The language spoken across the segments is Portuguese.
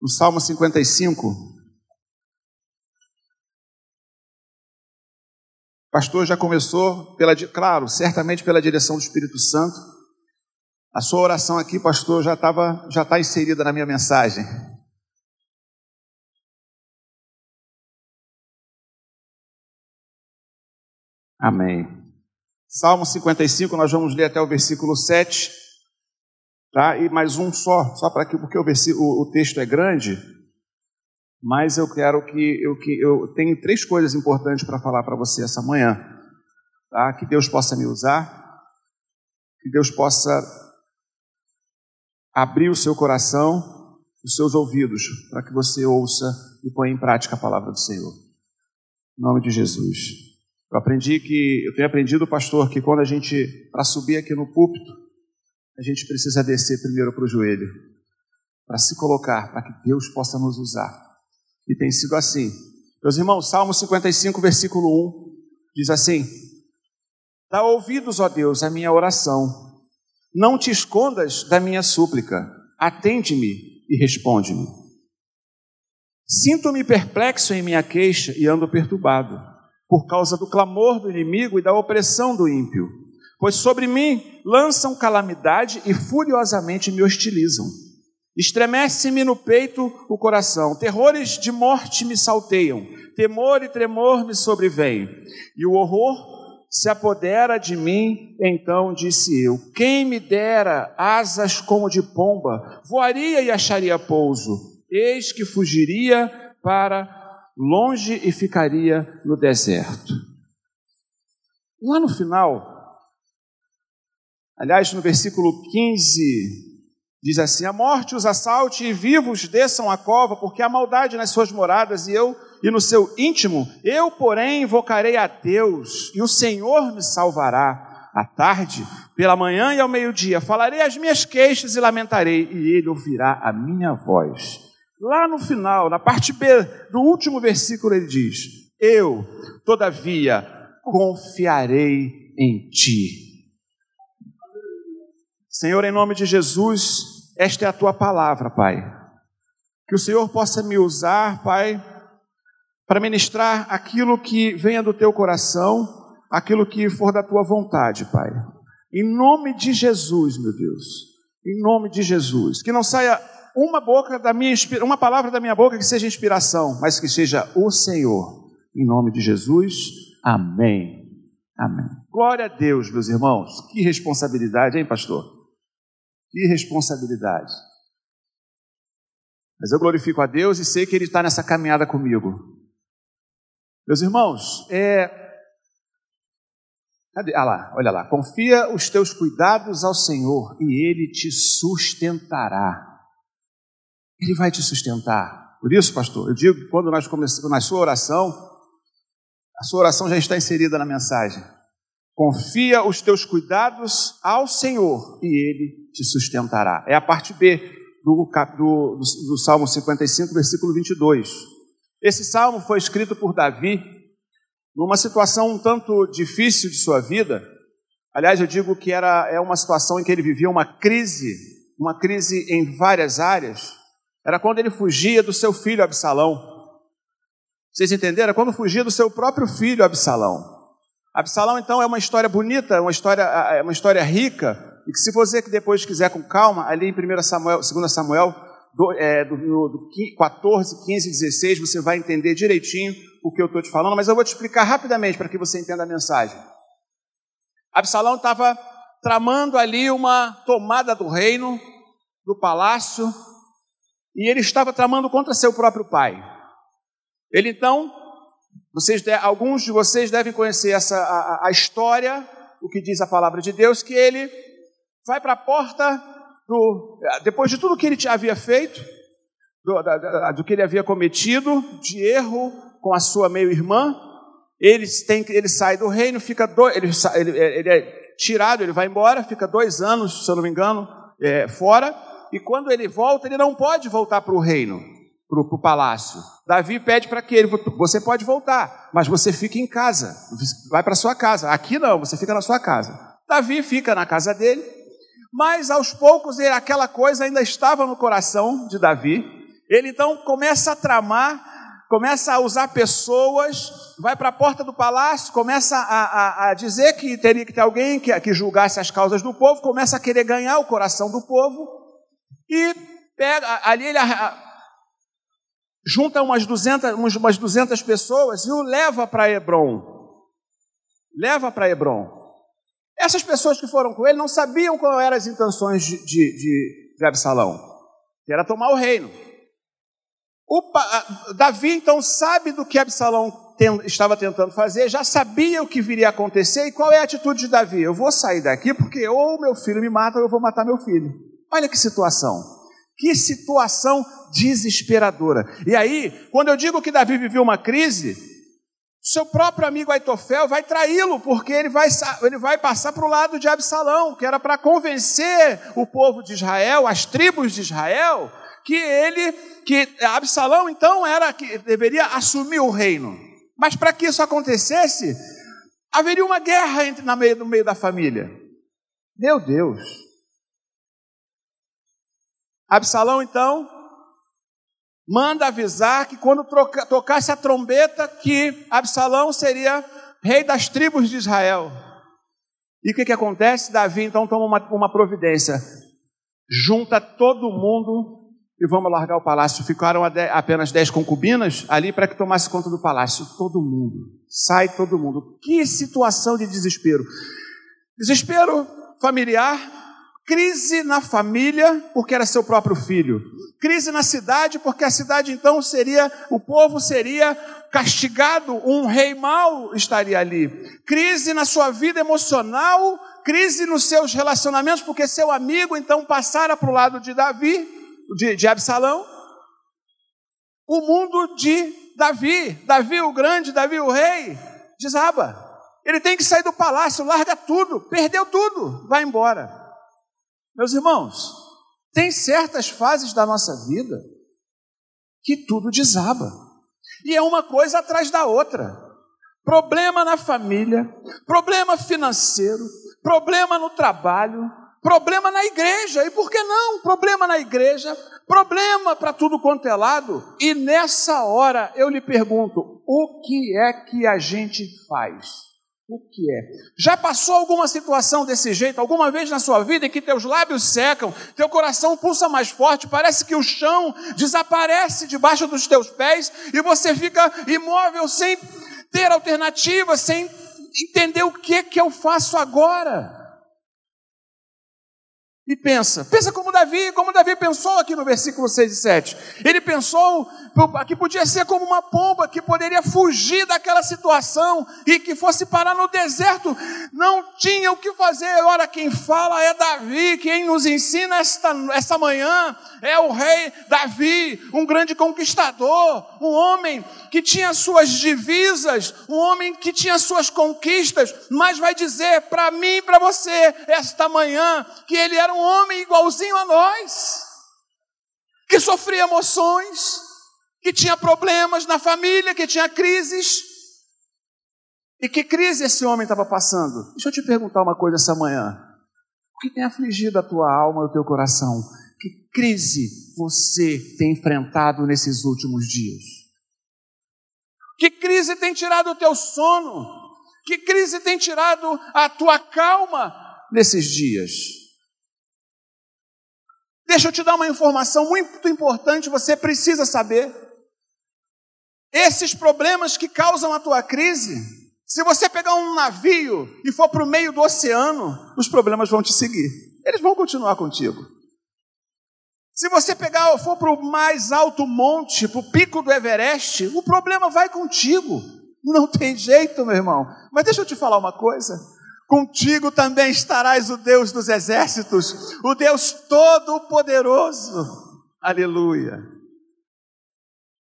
no Salmo 55. O pastor já começou, pela, claro, certamente pela direção do Espírito Santo. A sua oração aqui, pastor, já estava, já está inserida na minha mensagem. Amém. Salmo 55, nós vamos ler até o versículo 7, tá? E mais um só, só para que porque o, versículo, o texto é grande, mas eu quero que eu que eu tenho três coisas importantes para falar para você essa manhã, tá? Que Deus possa me usar, que Deus possa abrir o seu coração, os seus ouvidos, para que você ouça e ponha em prática a palavra do Senhor. Em nome de Jesus. Eu aprendi que, eu tenho aprendido, pastor, que quando a gente, para subir aqui no púlpito, a gente precisa descer primeiro para o joelho, para se colocar, para que Deus possa nos usar. E tem sido assim. Meus irmãos, Salmo 55, versículo 1, diz assim: Dá ouvidos, ó Deus, à minha oração, não te escondas da minha súplica, atende-me e responde-me. Sinto-me perplexo em minha queixa e ando perturbado por causa do clamor do inimigo e da opressão do ímpio. Pois sobre mim lançam calamidade e furiosamente me hostilizam. Estremece-me no peito o coração, terrores de morte me salteiam, temor e tremor me sobrevêm, e o horror se apodera de mim, então disse eu: Quem me dera asas como de pomba, voaria e acharia pouso, eis que fugiria para longe e ficaria no deserto. Lá no final, aliás, no versículo 15, diz assim: A morte os assalte e vivos desçam a cova, porque há maldade nas suas moradas, e eu, e no seu íntimo, eu, porém, invocarei a Deus, e o Senhor me salvará. À tarde, pela manhã e ao meio-dia, falarei as minhas queixas e lamentarei, e ele ouvirá a minha voz. Lá no final, na parte B do último versículo, ele diz: Eu, todavia, confiarei em ti. Senhor, em nome de Jesus, esta é a tua palavra, Pai. Que o Senhor possa me usar, Pai, para ministrar aquilo que venha do teu coração, aquilo que for da tua vontade, Pai. Em nome de Jesus, meu Deus. Em nome de Jesus. Que não saia uma boca da minha uma palavra da minha boca que seja inspiração, mas que seja o Senhor. Em nome de Jesus. Amém. Amém. Glória a Deus, meus irmãos. Que responsabilidade, hein, pastor? Que responsabilidade. Mas eu glorifico a Deus e sei que Ele está nessa caminhada comigo. Meus irmãos, é. Ah lá, olha lá. Confia os teus cuidados ao Senhor e Ele te sustentará. Ele vai te sustentar. Por isso, pastor, eu digo que quando nós começamos na sua oração, a sua oração já está inserida na mensagem. Confia os teus cuidados ao Senhor e Ele te sustentará. É a parte B do, do, do, Salmo 55, versículo 22. Esse salmo foi escrito por Davi numa situação um tanto difícil de sua vida. Aliás, eu digo que era é uma situação em que ele vivia uma crise, uma crise em várias áreas. Era quando ele fugia do seu filho Absalão. Vocês entenderam? Quando fugia do seu próprio filho Absalão. Absalão, então, é uma história bonita, uma história, é uma história rica, e que se você que depois quiser com calma, ali em 1 Samuel, 2 Samuel, do, é, do, do 14, 15, 16, você vai entender direitinho o que eu estou te falando, mas eu vou te explicar rapidamente para que você entenda a mensagem. Absalão estava tramando ali uma tomada do reino, do palácio, e ele estava tramando contra seu próprio pai. Ele então, vocês, alguns de vocês devem conhecer essa a, a história, o que diz a palavra de Deus, que ele vai para a porta do, depois de tudo que ele havia feito, do, do que ele havia cometido de erro com a sua meio-irmã, ele, tem, ele sai do reino, fica dois, ele, ele, ele, é tirado, ele vai embora, fica dois anos, se eu não me engano, é, fora, e quando ele volta, ele não pode voltar para o reino, para o palácio. Davi pede para que ele, você pode voltar, mas você fica em casa, vai para sua casa. Aqui não, você fica na sua casa. Davi fica na casa dele, mas aos poucos aquela coisa ainda estava no coração de Davi, Ele então começa a tramar começa a usar pessoas, vai para a porta do palácio, começa a, a, a, dizer que teria que ter alguém que, que julgasse as causas do povo, começa a querer ganhar o coração do povo, e pega, ali ele a, junta umas 200, umas 200 pessoas e o leva para Hebron. Leva para Hebron. Essas pessoas que foram com ele não sabiam qual eram as intenções de, de, de, Absalão, que era tomar o reino. O, Davi então sabe do que Absalão estava tentando fazer, já sabia o que viria a acontecer, e qual é a atitude de Davi? Eu vou sair daqui porque ou meu filho me mata ou eu vou matar meu filho. Olha que situação. Que situação desesperadora. E aí, quando eu digo que Davi viveu uma crise, seu próprio amigo Aitofel vai traí-lo, porque ele vai, ele vai passar para o lado de Absalão, que era para convencer o povo de Israel, as tribos de Israel, que ele, que Absalão então era que deveria assumir o reino. Mas para que isso acontecesse, haveria uma guerra entre na meio, no meio da família. Meu Deus. Absalão então manda avisar que quando troca, tocasse a trombeta que Absalão seria rei das tribos de Israel. E o que, que acontece? Davi então toma uma, uma providência, junta todo mundo e vamos largar o palácio. Ficaram apenas dez concubinas ali para que tomasse conta do palácio. Todo mundo, sai todo mundo. Que situação de desespero! Desespero familiar, crise na família, porque era seu próprio filho. Crise na cidade, porque a cidade então seria, o povo seria castigado, um rei mau estaria ali. Crise na sua vida emocional, crise nos seus relacionamentos, porque seu amigo então passara para o lado de Davi de, de Absalão, o mundo de Davi, Davi o grande, Davi o rei, desaba. Ele tem que sair do palácio, larga tudo, perdeu tudo, vai embora. Meus irmãos, tem certas fases da nossa vida que tudo desaba. E é uma coisa atrás da outra. Problema na família, problema financeiro, problema no trabalho, problema na igreja, e por que não? Problema na igreja, problema para tudo quanto é lado. E nessa hora eu lhe pergunto: o que é que a gente faz? O que é? Já passou alguma situação desse jeito, alguma vez na sua vida em que teus lábios secam, teu coração pulsa mais forte, parece que o chão desaparece debaixo dos teus pés e você fica imóvel sem ter alternativa, sem entender o que que eu faço agora? E pensa, pensa como Davi, como Davi pensou aqui no versículo 6 e 7. Ele pensou que podia ser como uma pomba que poderia fugir daquela situação e que fosse parar no deserto. Não tinha o que fazer. Ora, quem fala é Davi, quem nos ensina esta, esta manhã é o rei Davi, um grande conquistador, um homem que tinha suas divisas, um homem que tinha suas conquistas, mas vai dizer para mim e para você esta manhã que ele era um homem igualzinho a nós, que sofria emoções, que tinha problemas na família, que tinha crises. E que crise esse homem estava passando? Deixa eu te perguntar uma coisa essa manhã. O que tem afligido a tua alma e o teu coração? Que crise você tem enfrentado nesses últimos dias? Que crise tem tirado o teu sono? Que crise tem tirado a tua calma nesses dias? Deixa eu te dar uma informação muito importante, você precisa saber. Esses problemas que causam a tua crise, se você pegar um navio e for para o meio do oceano, os problemas vão te seguir. Eles vão continuar contigo. Se você pegar ou for para o mais alto monte, para o pico do Everest, o problema vai contigo. Não tem jeito, meu irmão. Mas deixa eu te falar uma coisa. Contigo também estarás o Deus dos exércitos, o Deus todo-poderoso. Aleluia.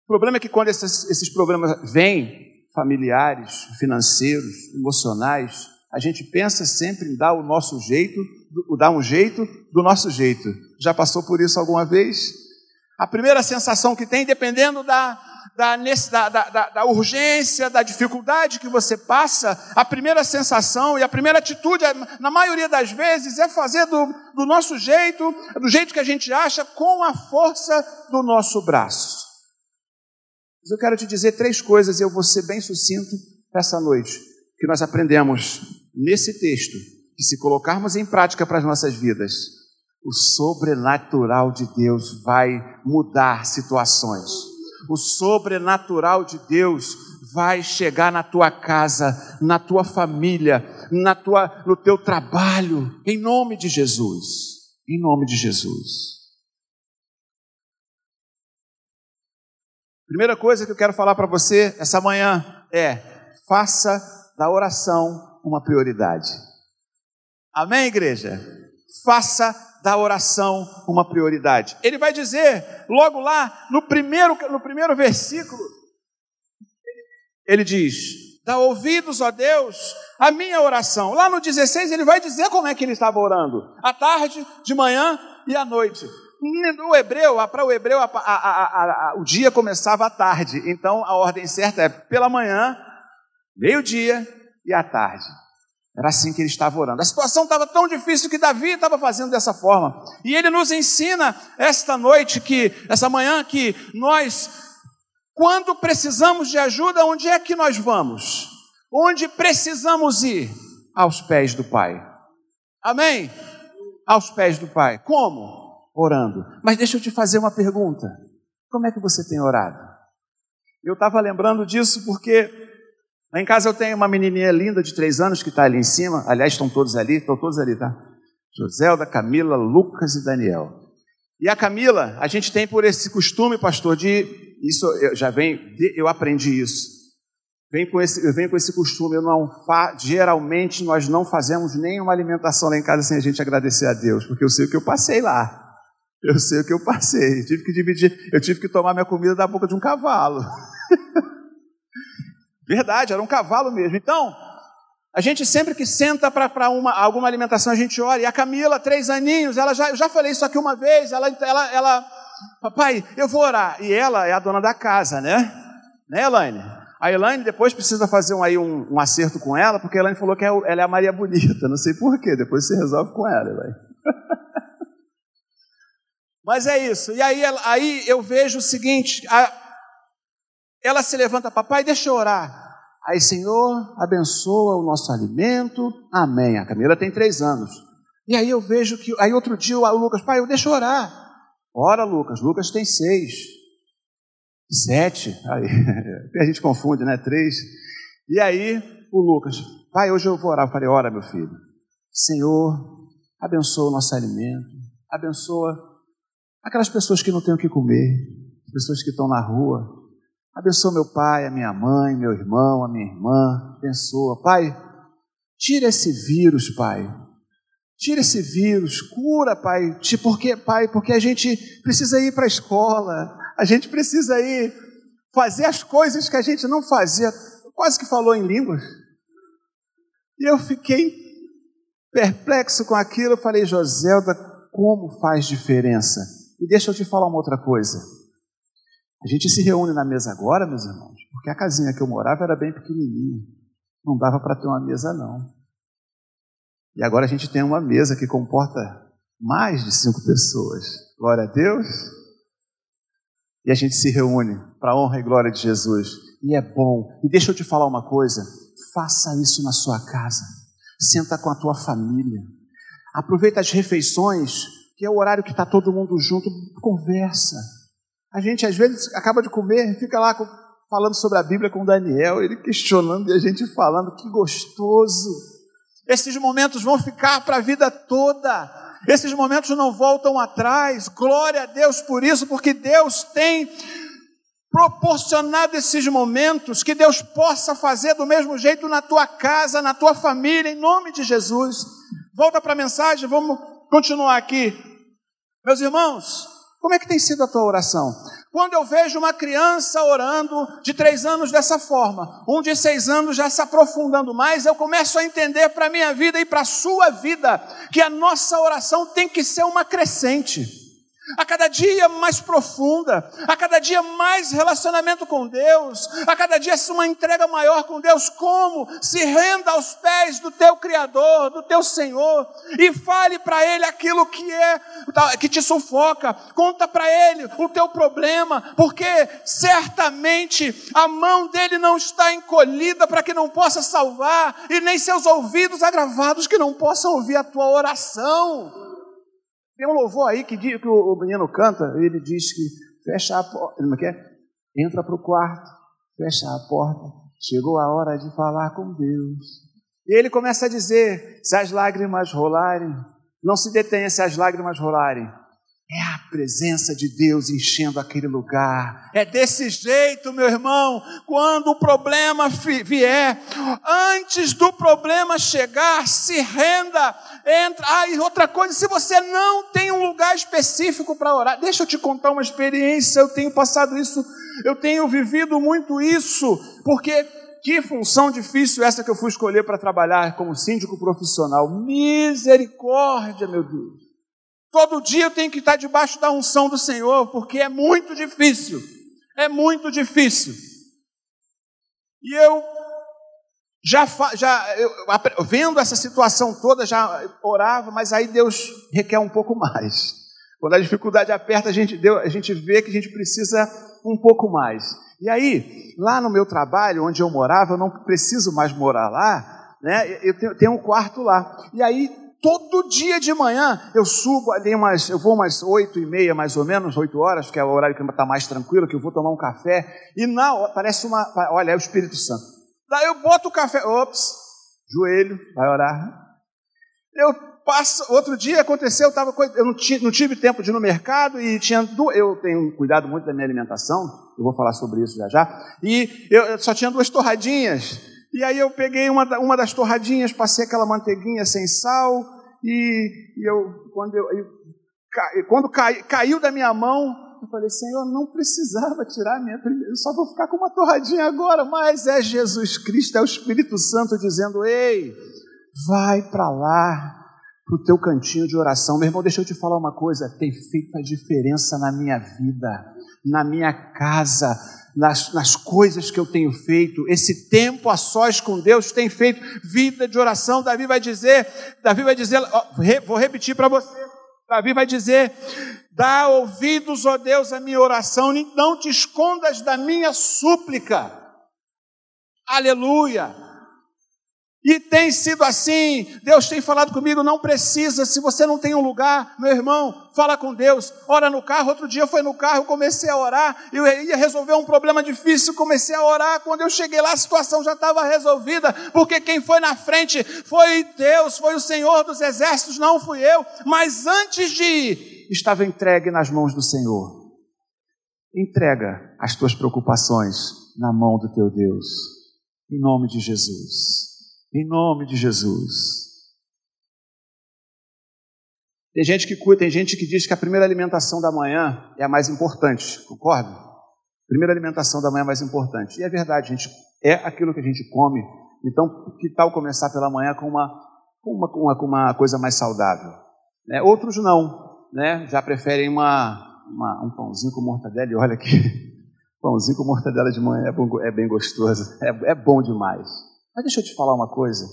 O problema é que quando esses, esses problemas vêm, familiares, financeiros, emocionais, a gente pensa sempre em dar o nosso jeito, dar um jeito do nosso jeito. Já passou por isso alguma vez? A primeira sensação que tem, dependendo da, da, da, da, da, urgência, da dificuldade que você passa, a primeira sensação e a primeira atitude, na maioria das vezes, é fazer do, do nosso jeito, do jeito que a gente acha, com a força do nosso braço. Mas eu quero te dizer três coisas, e eu vou ser bem sucinto essa noite, que nós aprendemos nesse texto, que se colocarmos em prática para as nossas vidas, o sobrenatural de Deus vai mudar situações o sobrenatural de Deus vai chegar na tua casa, na tua família, na tua, no teu trabalho, em nome de Jesus. Em nome de Jesus. Primeira coisa que eu quero falar para você essa manhã é: faça da oração uma prioridade. Amém, igreja? Faça da oração uma prioridade. Ele vai dizer, logo lá, no primeiro, no primeiro versículo, ele diz: Dá ouvidos, ó Deus, a minha oração. Lá no 16, ele vai dizer como é que ele estava orando: à tarde, de manhã e à noite. O hebreu, para o hebreu, a, a, a, o dia começava à tarde, então a ordem certa é pela manhã, meio-dia e à tarde. Era assim que ele estava orando. A situação estava tão difícil que Davi estava fazendo dessa forma. E ele nos ensina esta noite que, essa manhã que nós, quando precisamos de ajuda, onde é que nós vamos? Onde precisamos ir? Aos pés do Pai. Amém? Aos pés do Pai. Como? Orando. Mas deixa eu te fazer uma pergunta. Como é que você tem orado? Eu estava lembrando disso porque Lá em casa eu tenho uma menininha linda de três anos que está ali em cima. Aliás, estão todos ali, estão todos ali, tá? Joselda, Camila, Lucas e Daniel. E a Camila, a gente tem por esse costume, pastor, de isso eu já vem, eu aprendi isso. Vem com esse, eu venho com esse costume, eu não fa, geralmente nós não fazemos nenhuma alimentação lá em casa sem a gente agradecer a Deus, porque eu sei o que eu passei lá. Eu sei o que eu passei. Eu tive que dividir, eu tive que tomar minha comida da boca de um cavalo. Verdade, era um cavalo mesmo. Então, a gente sempre que senta para alguma alimentação, a gente ora. E a Camila, três aninhos, ela já, eu já falei isso aqui uma vez, ela, ela, ela, papai, eu vou orar. E ela é a dona da casa, né? Né, Elaine? A Elaine depois precisa fazer um, aí um, um acerto com ela, porque a Elaine falou que é, ela é a Maria Bonita. Não sei porquê, depois você resolve com ela, Elaine. Mas é isso. E aí, aí eu vejo o seguinte: a, ela se levanta, papai, deixa eu orar. Aí, Senhor, abençoa o nosso alimento. Amém. A Camila tem três anos. E aí eu vejo que. Aí outro dia o Lucas, pai, eu deixo orar. Ora, Lucas. Lucas tem seis. Sete. Aí, a gente confunde, né? Três. E aí o Lucas, pai, hoje eu vou orar. Eu falei, ora, meu filho. Senhor, abençoa o nosso alimento. Abençoa aquelas pessoas que não têm o que comer. Pessoas que estão na rua Abençoa meu pai, a minha mãe, meu irmão, a minha irmã. Abençoa. Pai, tira esse vírus, Pai. Tira esse vírus, cura, Pai. Porque, Pai, porque a gente precisa ir para a escola, a gente precisa ir fazer as coisas que a gente não fazia. Quase que falou em línguas. E eu fiquei perplexo com aquilo. Eu falei, Joselda, como faz diferença? E deixa eu te falar uma outra coisa. A gente se reúne na mesa agora, meus irmãos, porque a casinha que eu morava era bem pequenininha. Não dava para ter uma mesa, não. E agora a gente tem uma mesa que comporta mais de cinco pessoas. Glória a Deus. E a gente se reúne para a honra e glória de Jesus. E é bom. E deixa eu te falar uma coisa: faça isso na sua casa. Senta com a tua família. Aproveita as refeições, que é o horário que está todo mundo junto. Conversa a gente às vezes acaba de comer e fica lá falando sobre a Bíblia com Daniel, ele questionando e a gente falando, que gostoso. Esses momentos vão ficar para a vida toda. Esses momentos não voltam atrás. Glória a Deus por isso, porque Deus tem proporcionado esses momentos, que Deus possa fazer do mesmo jeito na tua casa, na tua família, em nome de Jesus. Volta para a mensagem, vamos continuar aqui. Meus irmãos, como é que tem sido a tua oração? Quando eu vejo uma criança orando de três anos dessa forma, um de seis anos já se aprofundando mais, eu começo a entender para a minha vida e para a sua vida que a nossa oração tem que ser uma crescente. A cada dia mais profunda, a cada dia mais relacionamento com Deus, a cada dia uma entrega maior com Deus. Como? Se renda aos pés do teu Criador, do teu Senhor, e fale para Ele aquilo que é que te sufoca. Conta para Ele o teu problema, porque certamente a mão dele não está encolhida para que não possa salvar, e nem seus ouvidos agravados que não possam ouvir a tua oração. Tem um louvor aí que, que o menino canta, ele diz que fecha a porta, ele não quer? Entra para o quarto, fecha a porta, chegou a hora de falar com Deus. E ele começa a dizer: se as lágrimas rolarem, não se detenha se as lágrimas rolarem, é a presença de Deus enchendo aquele lugar. É desse jeito, meu irmão, quando o problema vier, antes do problema chegar, se renda, entra. Ah, e outra coisa, se você não tem um lugar específico para orar, deixa eu te contar uma experiência, eu tenho passado isso, eu tenho vivido muito isso, porque que função difícil essa que eu fui escolher para trabalhar como síndico profissional. Misericórdia, meu Deus. Todo dia eu tenho que estar debaixo da unção do Senhor, porque é muito difícil. É muito difícil. E eu já, já eu, vendo essa situação toda, já orava, mas aí Deus requer um pouco mais. Quando a dificuldade aperta, a gente, deu, a gente vê que a gente precisa um pouco mais. E aí, lá no meu trabalho, onde eu morava, eu não preciso mais morar lá, né? Eu tenho, tenho um quarto lá. E aí, todo dia de manhã eu subo ali umas, eu vou umas oito e meia mais ou menos, oito horas, que é o horário que está mais tranquilo, que eu vou tomar um café, e na parece uma, olha, é o Espírito Santo. Daí eu boto o café, ops, joelho, vai orar. Eu passo, outro dia aconteceu, eu, tava, eu não, tive, não tive tempo de ir no mercado e tinha, eu tenho cuidado muito da minha alimentação, eu vou falar sobre isso já já, e eu só tinha duas torradinhas, e aí eu peguei uma, uma das torradinhas, passei aquela manteiguinha sem sal, e, e eu, quando, eu, eu quando cai, caiu da minha mão, eu falei, Senhor, não precisava tirar a minha primeira, só vou ficar com uma torradinha agora, mas é Jesus Cristo, é o Espírito Santo dizendo, ei, vai para lá, para o teu cantinho de oração. Meu irmão, deixa eu te falar uma coisa, tem feito a diferença na minha vida, na minha casa, nas, nas coisas que eu tenho feito, esse tempo a sós com Deus tem feito vida de oração. Davi vai dizer, Davi vai dizer, vou repetir para você. Davi vai dizer: dá ouvidos, ó Deus, à minha oração, não te escondas da minha súplica. Aleluia. E tem sido assim. Deus tem falado comigo, não precisa. Se você não tem um lugar, meu irmão, fala com Deus. Ora no carro. Outro dia foi no carro, comecei a orar. Eu ia resolver um problema difícil, comecei a orar. Quando eu cheguei lá, a situação já estava resolvida, porque quem foi na frente foi Deus, foi o Senhor dos exércitos, não fui eu. Mas antes de ir, estava entregue nas mãos do Senhor. Entrega as tuas preocupações na mão do teu Deus, em nome de Jesus. Em nome de Jesus. Tem gente que cuida, tem gente que diz que a primeira alimentação da manhã é a mais importante, concorda? Primeira alimentação da manhã é mais importante. E é verdade, gente, é aquilo que a gente come. Então, que tal começar pela manhã com uma, com uma, com uma, com uma coisa mais saudável? Né? Outros não, né? já preferem uma, uma, um pãozinho com mortadela. E olha aqui, pãozinho com mortadela de manhã é, bom, é bem gostoso, é, é bom demais. Mas deixa eu te falar uma coisa.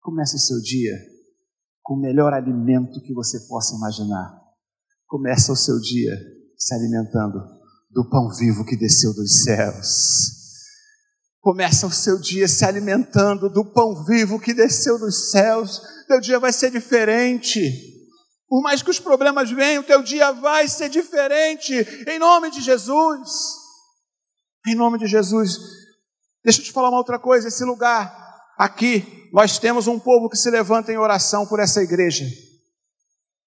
Comece o seu dia com o melhor alimento que você possa imaginar. Começa o seu dia se alimentando do pão vivo que desceu dos céus. Começa o seu dia se alimentando do pão vivo que desceu dos céus. Teu dia vai ser diferente. Por mais que os problemas venham, teu dia vai ser diferente. Em nome de Jesus. Em nome de Jesus. Deixa eu te falar uma outra coisa: esse lugar, aqui, nós temos um povo que se levanta em oração por essa igreja.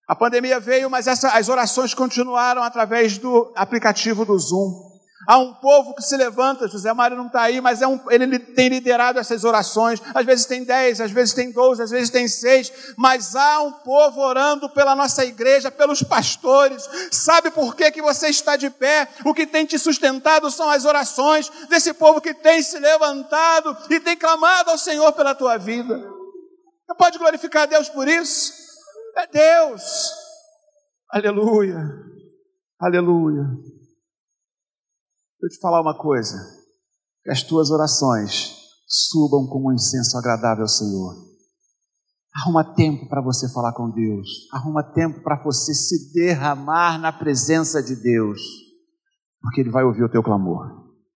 A pandemia veio, mas essa, as orações continuaram através do aplicativo do Zoom. Há um povo que se levanta, José Mário não está aí, mas é um, ele tem liderado essas orações. Às vezes tem dez, às vezes tem doze, às vezes tem seis, mas há um povo orando pela nossa igreja, pelos pastores. Sabe por que, que você está de pé? O que tem te sustentado são as orações desse povo que tem se levantado e tem clamado ao Senhor pela tua vida. Você pode glorificar a Deus por isso? É Deus. Aleluia. Aleluia. Eu te falar uma coisa. Que as tuas orações subam como um incenso agradável ao Senhor. Arruma tempo para você falar com Deus. Arruma tempo para você se derramar na presença de Deus. Porque Ele vai ouvir o teu clamor.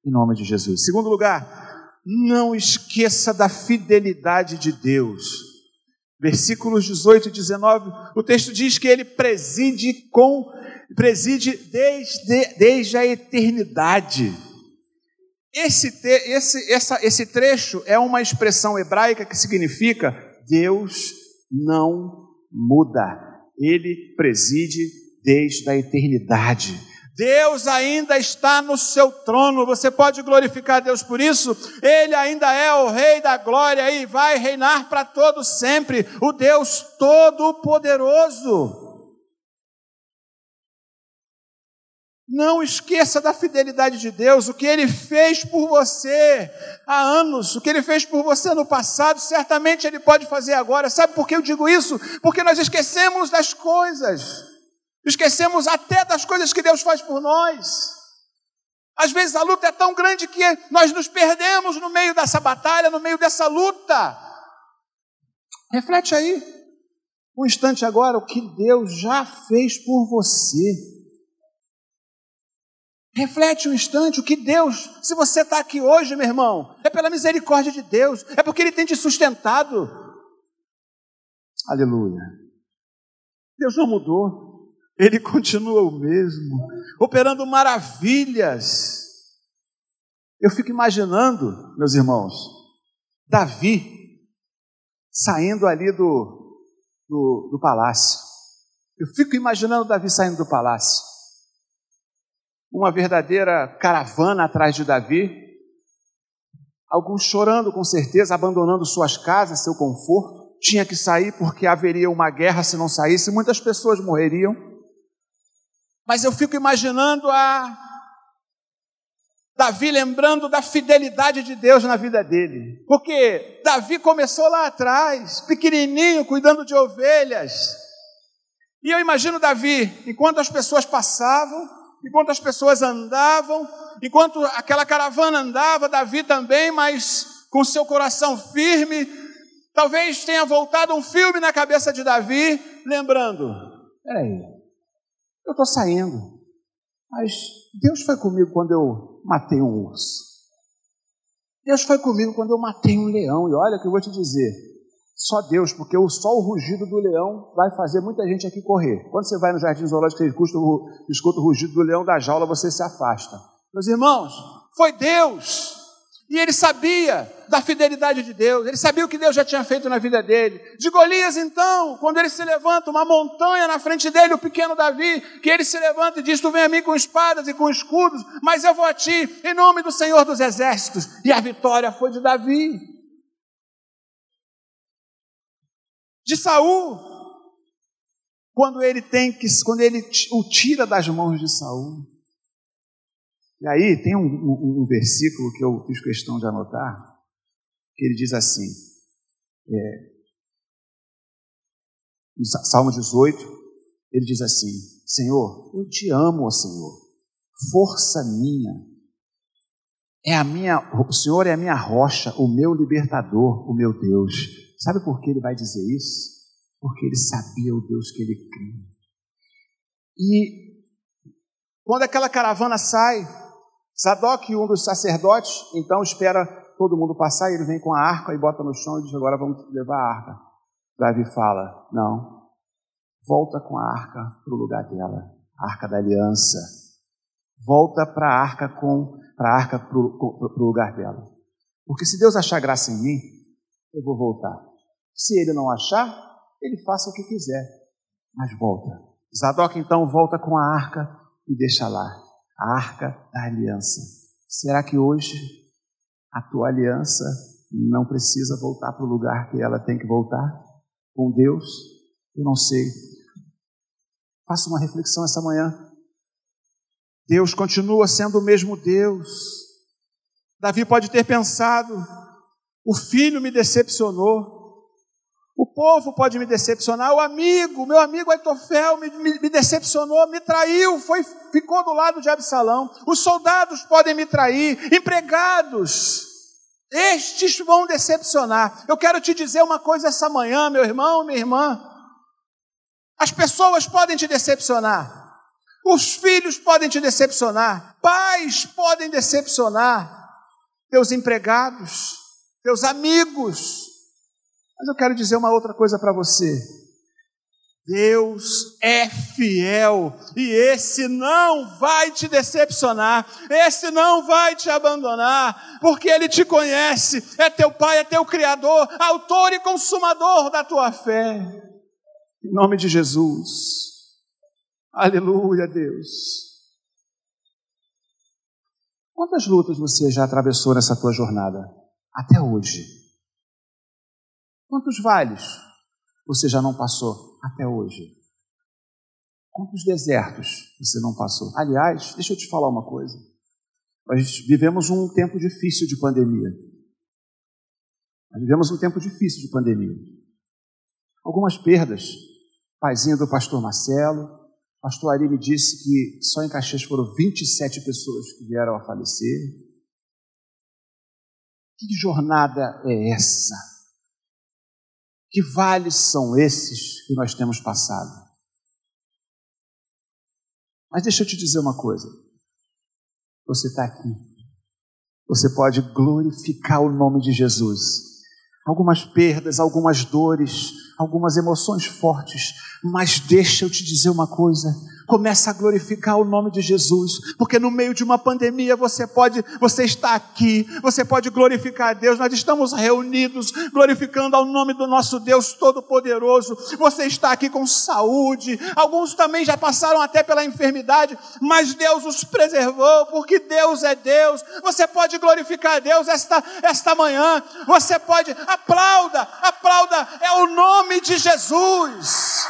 Em nome de Jesus. Segundo lugar, não esqueça da fidelidade de Deus. Versículos 18 e 19, o texto diz que ele preside com preside desde, desde a eternidade. Esse, te, esse, essa, esse trecho é uma expressão hebraica que significa Deus não muda, ele preside desde a eternidade. Deus ainda está no seu trono, você pode glorificar Deus por isso? Ele ainda é o Rei da glória e vai reinar para todo sempre, o Deus Todo-Poderoso. Não esqueça da fidelidade de Deus, o que Ele fez por você há anos, o que Ele fez por você no passado, certamente Ele pode fazer agora. Sabe por que eu digo isso? Porque nós esquecemos das coisas, esquecemos até das coisas que Deus faz por nós. Às vezes a luta é tão grande que nós nos perdemos no meio dessa batalha, no meio dessa luta. Reflete aí, um instante agora, o que Deus já fez por você. Reflete um instante o que Deus, se você está aqui hoje, meu irmão, é pela misericórdia de Deus, é porque Ele tem te sustentado. Aleluia. Deus não mudou, Ele continua o mesmo, operando maravilhas. Eu fico imaginando, meus irmãos, Davi saindo ali do, do, do palácio. Eu fico imaginando Davi saindo do palácio uma verdadeira caravana atrás de Davi, alguns chorando com certeza, abandonando suas casas, seu conforto, tinha que sair porque haveria uma guerra se não saísse, muitas pessoas morreriam. Mas eu fico imaginando a Davi lembrando da fidelidade de Deus na vida dele. Porque Davi começou lá atrás, pequenininho, cuidando de ovelhas. E eu imagino Davi, enquanto as pessoas passavam, enquanto as pessoas andavam, enquanto aquela caravana andava, Davi também, mas com seu coração firme. Talvez tenha voltado um filme na cabeça de Davi, lembrando: peraí, eu estou saindo, mas Deus foi comigo quando eu matei um urso. Deus foi comigo quando eu matei um leão. E olha que eu vou te dizer: só Deus, porque só o rugido do leão vai fazer muita gente aqui correr. Quando você vai no jardim zoológico e escuta o rugido do leão da jaula, você se afasta. Meus irmãos, foi Deus. E ele sabia da fidelidade de Deus, ele sabia o que Deus já tinha feito na vida dele. De Golias, então, quando ele se levanta, uma montanha na frente dele, o pequeno Davi, que ele se levanta e diz: Tu vem a mim com espadas e com escudos, mas eu vou a ti, em nome do Senhor dos Exércitos. E a vitória foi de Davi. De Saul, quando ele tem que, quando ele o tira das mãos de Saul. E aí tem um, um, um versículo que eu fiz questão de anotar, que ele diz assim, é, Salmo 18, ele diz assim: Senhor, eu te amo, ó Senhor, força minha, é a minha, o Senhor é a minha rocha, o meu libertador, o meu Deus. Sabe por que ele vai dizer isso? Porque ele sabia o Deus que ele cria. E quando aquela caravana sai, Zadok, um dos sacerdotes, então espera todo mundo passar, e ele vem com a arca e bota no chão e diz: Agora vamos levar a arca. Davi fala: Não, volta com a arca para o lugar dela, a arca da aliança. Volta para a arca com para a arca para o lugar dela. Porque se Deus achar graça em mim, eu vou voltar. Se ele não achar, ele faça o que quiser, mas volta. Zadok então volta com a arca e deixa lá a arca da aliança. Será que hoje a tua aliança não precisa voltar para o lugar que ela tem que voltar? Com Deus? Eu não sei. Faça uma reflexão essa manhã. Deus continua sendo o mesmo Deus. Davi pode ter pensado: o filho me decepcionou, O povo pode me decepcionar, o amigo, meu amigo Aitofel me, me, me, decepcionou, me traiu, foi, ficou do lado de Absalão. Os soldados podem me trair, empregados, estes vão decepcionar. Eu quero te dizer uma coisa essa manhã, meu irmão, minha irmã. As pessoas podem te decepcionar, os filhos podem te decepcionar, pais podem decepcionar, teus empregados, teus amigos, mas eu quero dizer uma outra coisa para você. Deus é fiel e esse não vai te decepcionar, esse não vai te abandonar, porque ele te conhece, é teu pai, é teu criador, autor e consumador da tua fé. Em nome de Jesus. Aleluia, Deus. Quantas lutas você já atravessou nessa tua jornada até hoje? Quantos vales você já não passou até hoje? Quantos desertos você não passou? Aliás, deixa eu te falar uma coisa. Nós vivemos um tempo difícil de pandemia. Nós vivemos um tempo difícil de pandemia. Algumas perdas. Paizinho do pastor Marcelo. Pastor Ari me disse que só em Caxias foram 27 pessoas que vieram a falecer. Que jornada é essa? Que vales são esses que nós temos passado? Mas deixa eu te dizer uma coisa. Você está aqui. Você pode glorificar o nome de Jesus. Algumas perdas, algumas dores, algumas emoções fortes, mas deixa eu te dizer uma coisa: começa a glorificar o nome de Jesus, porque no meio de uma pandemia você pode, você está aqui, você pode glorificar a Deus. Nós estamos reunidos glorificando ao nome do nosso Deus Todo-Poderoso. Você está aqui com saúde. Alguns também já passaram até pela enfermidade, mas Deus os preservou, porque Deus é Deus. Você pode glorificar a Deus esta esta manhã. Você pode aplauda, aplauda é o nome de Jesus.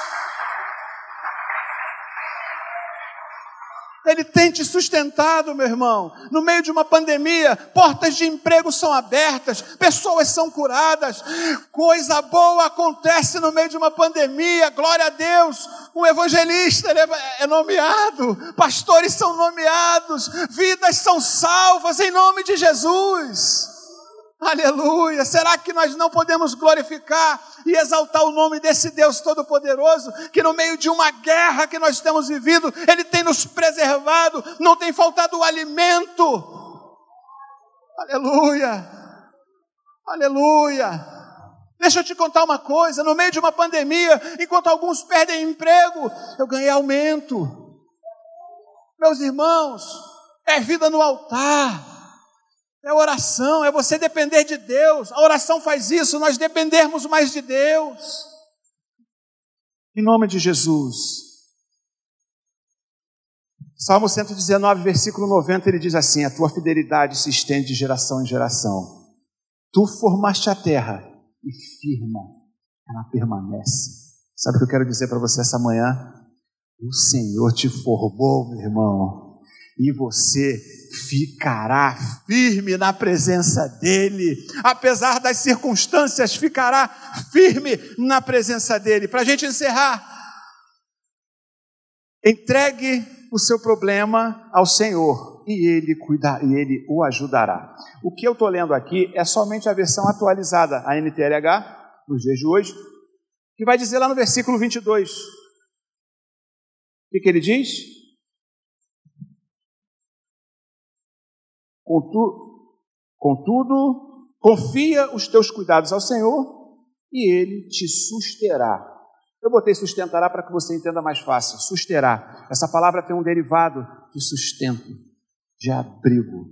Ele tem te sustentado, meu irmão. No meio de uma pandemia, portas de emprego são abertas, pessoas são curadas, coisa boa acontece no meio de uma pandemia, glória a Deus. Um evangelista é nomeado, pastores são nomeados, vidas são salvas em nome de Jesus. Aleluia! Será que nós não podemos glorificar e exaltar o nome desse Deus Todo-Poderoso, que no meio de uma guerra que nós temos vivido, Ele tem nos preservado, não tem faltado o alimento. Aleluia! Aleluia! Deixa eu te contar uma coisa: no meio de uma pandemia, enquanto alguns perdem emprego, eu ganhei aumento. Meus irmãos, é vida no altar. É oração, é você depender de Deus. A oração faz isso, nós dependermos mais de Deus. Em nome de Jesus. Salmo 119, versículo 90, ele diz assim: A tua fidelidade se estende de geração em geração. Tu formaste a terra e firma, ela permanece. Sabe o que eu quero dizer para você essa manhã? O Senhor te formou, meu irmão e você ficará firme na presença dEle, apesar das circunstâncias, ficará firme na presença dEle. Para a gente encerrar, entregue o seu problema ao Senhor e Ele cuidar, e Ele o ajudará. O que eu estou lendo aqui é somente a versão atualizada, a NTLH, nos dias de hoje, que vai dizer lá no versículo 22. O que, que ele diz? Contudo, contudo, confia os teus cuidados ao Senhor e Ele te susterá. Eu botei sustentará para que você entenda mais fácil. Susterá. Essa palavra tem um derivado de sustento, de abrigo,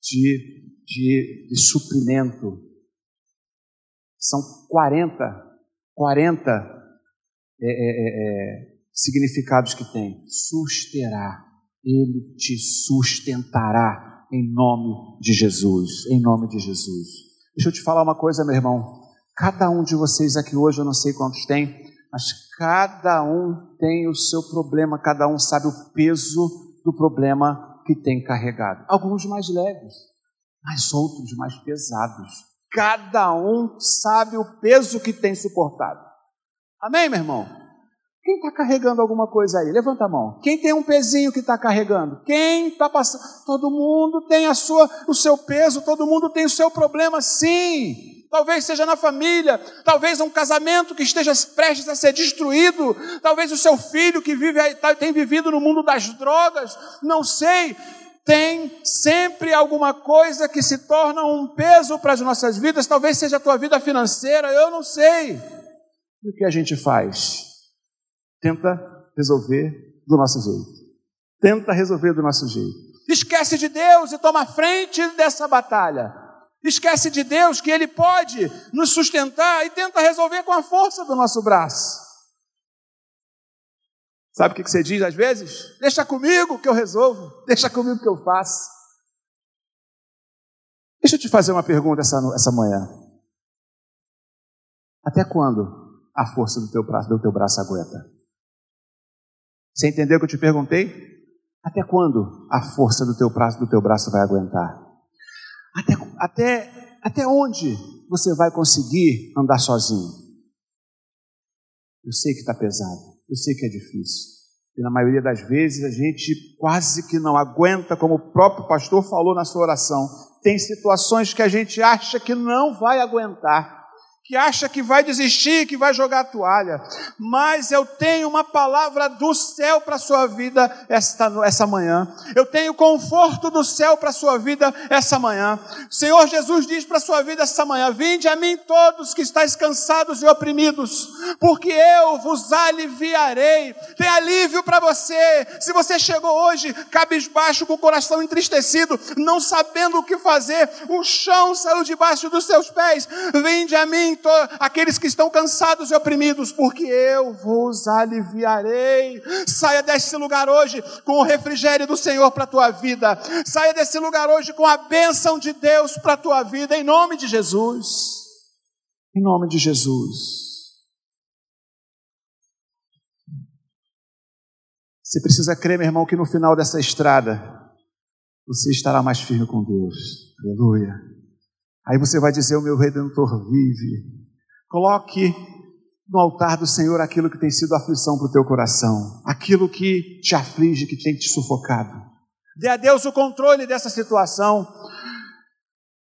de, de, de suprimento. São 40, 40 é, é, é, é, significados que tem. Susterá. Ele te sustentará em nome de Jesus, em nome de Jesus. Deixa eu te falar uma coisa, meu irmão. Cada um de vocês aqui hoje, eu não sei quantos tem, mas cada um tem o seu problema, cada um sabe o peso do problema que tem carregado. Alguns mais leves, mas outros mais pesados. Cada um sabe o peso que tem suportado. Amém, meu irmão? Quem está carregando alguma coisa aí? Levanta a mão. Quem tem um pezinho que está carregando? Quem está passando? Todo mundo tem a sua, o seu peso, todo mundo tem o seu problema, sim. Talvez seja na família, talvez um casamento que esteja prestes a ser destruído, talvez o seu filho que vive, tá, tem vivido no mundo das drogas, não sei tem sempre alguma coisa que se torna um peso para as nossas vidas, talvez seja a tua vida financeira, eu não sei. E o que a gente faz? Tenta resolver do nosso jeito. Tenta resolver do nosso jeito. Esquece de Deus e toma frente dessa batalha. Esquece de Deus que Ele pode nos sustentar e tenta resolver com a força do nosso braço. Sabe o que você diz às vezes? Deixa comigo que eu resolvo, deixa comigo que eu faço. Deixa eu te fazer uma pergunta essa, essa manhã. Até quando a força do teu braço, do teu braço aguenta? Você entendeu o que eu te perguntei? Até quando a força do teu braço, do teu braço vai aguentar? Até, até, até onde você vai conseguir andar sozinho? Eu sei que está pesado. Eu sei que é difícil. E na maioria das vezes a gente quase que não aguenta, como o próprio pastor falou na sua oração. Tem situações que a gente acha que não vai aguentar que acha que vai desistir, que vai jogar a toalha, mas eu tenho uma palavra do céu para a sua vida esta, essa manhã, eu tenho conforto do céu para a sua vida essa manhã. O Senhor Jesus diz para a sua vida essa manhã: Vinde a mim todos que estáis cansados e oprimidos, porque eu vos aliviarei. Tem alívio para você. Se você chegou hoje cabisbaixo, com o coração entristecido, não sabendo o que fazer, o chão saiu debaixo dos seus pés, vinde a mim aqueles que estão cansados e oprimidos, porque eu vos aliviarei. Saia desse lugar hoje com o refrigério do Senhor para a tua vida. Saia desse lugar hoje com a bênção de Deus para a tua vida, em nome de Jesus. Em nome de Jesus. Você precisa crer, meu irmão, que no final dessa estrada você estará mais firme com Deus. Aleluia. Aí você vai dizer: O meu redentor vive. Coloque no altar do Senhor aquilo que tem sido aflição para o teu coração, aquilo que te aflige, que tem te sufocado. Dê a Deus o controle dessa situação.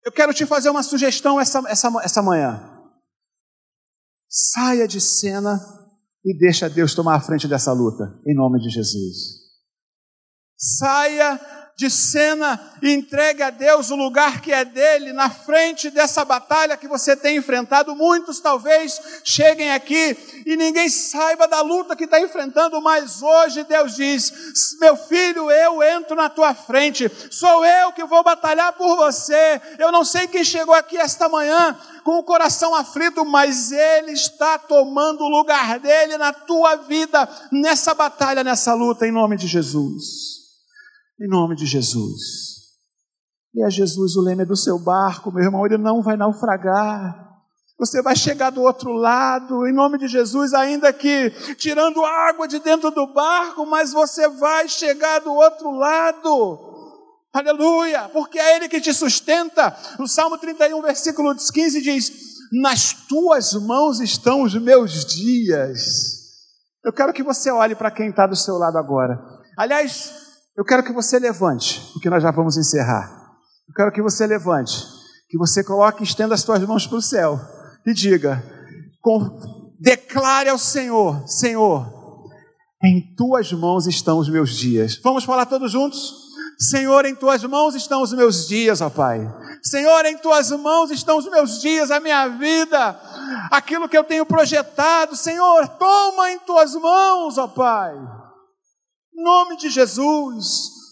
Eu quero te fazer uma sugestão essa, essa, essa manhã. Saia de cena e deixa Deus tomar a frente dessa luta, em nome de Jesus. Saia de cena e entregue a Deus o lugar que é dele na frente dessa batalha que você tem enfrentado. Muitos talvez cheguem aqui e ninguém saiba da luta que está enfrentando, mas hoje Deus diz: Meu filho, eu entro na tua frente, sou eu que vou batalhar por você. Eu não sei quem chegou aqui esta manhã com o coração aflito, mas Ele está tomando o lugar dele na tua vida, nessa batalha, nessa luta, em nome de Jesus. Em nome de Jesus. E é Jesus o leme do seu barco, meu irmão, ele não vai naufragar. Você vai chegar do outro lado, em nome de Jesus, ainda que tirando água de dentro do barco, mas você vai chegar do outro lado. Aleluia, porque é Ele que te sustenta. No Salmo 31, versículo 15 diz: Nas tuas mãos estão os meus dias. Eu quero que você olhe para quem está do seu lado agora. Aliás, eu quero que você levante, porque nós já vamos encerrar. Eu quero que você levante, que você coloque, estenda as suas mãos para o céu e diga: com, declare ao Senhor, Senhor, em tuas mãos estão os meus dias. Vamos falar todos juntos? Senhor, em tuas mãos estão os meus dias, ó Pai. Senhor, em tuas mãos estão os meus dias, a minha vida, aquilo que eu tenho projetado. Senhor, toma em tuas mãos, ó Pai. Nome de Jesus.